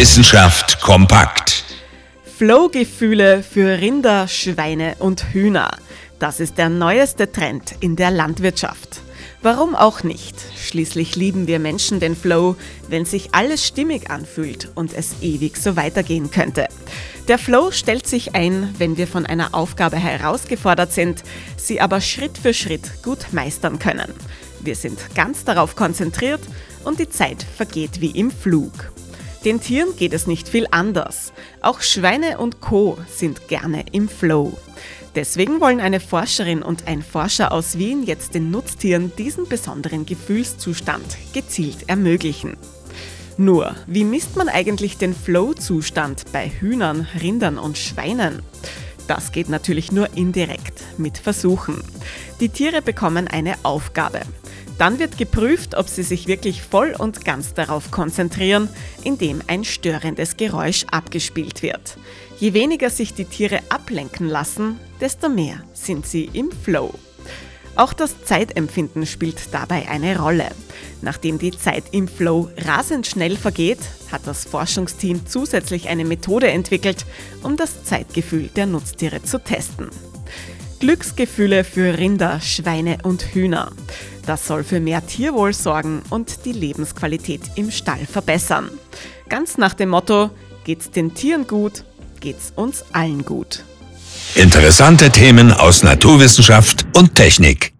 Wissenschaft kompakt. Flow-Gefühle für Rinder, Schweine und Hühner. Das ist der neueste Trend in der Landwirtschaft. Warum auch nicht? Schließlich lieben wir Menschen den Flow, wenn sich alles stimmig anfühlt und es ewig so weitergehen könnte. Der Flow stellt sich ein, wenn wir von einer Aufgabe herausgefordert sind, sie aber Schritt für Schritt gut meistern können. Wir sind ganz darauf konzentriert und die Zeit vergeht wie im Flug. Den Tieren geht es nicht viel anders. Auch Schweine und Co sind gerne im Flow. Deswegen wollen eine Forscherin und ein Forscher aus Wien jetzt den Nutztieren diesen besonderen Gefühlszustand gezielt ermöglichen. Nur, wie misst man eigentlich den Flow-Zustand bei Hühnern, Rindern und Schweinen? Das geht natürlich nur indirekt, mit Versuchen. Die Tiere bekommen eine Aufgabe. Dann wird geprüft, ob sie sich wirklich voll und ganz darauf konzentrieren, indem ein störendes Geräusch abgespielt wird. Je weniger sich die Tiere ablenken lassen, desto mehr sind sie im Flow. Auch das Zeitempfinden spielt dabei eine Rolle. Nachdem die Zeit im Flow rasend schnell vergeht, hat das Forschungsteam zusätzlich eine Methode entwickelt, um das Zeitgefühl der Nutztiere zu testen. Glücksgefühle für Rinder, Schweine und Hühner. Das soll für mehr Tierwohl sorgen und die Lebensqualität im Stall verbessern. Ganz nach dem Motto, geht's den Tieren gut, geht's uns allen gut. Interessante Themen aus Naturwissenschaft und Technik.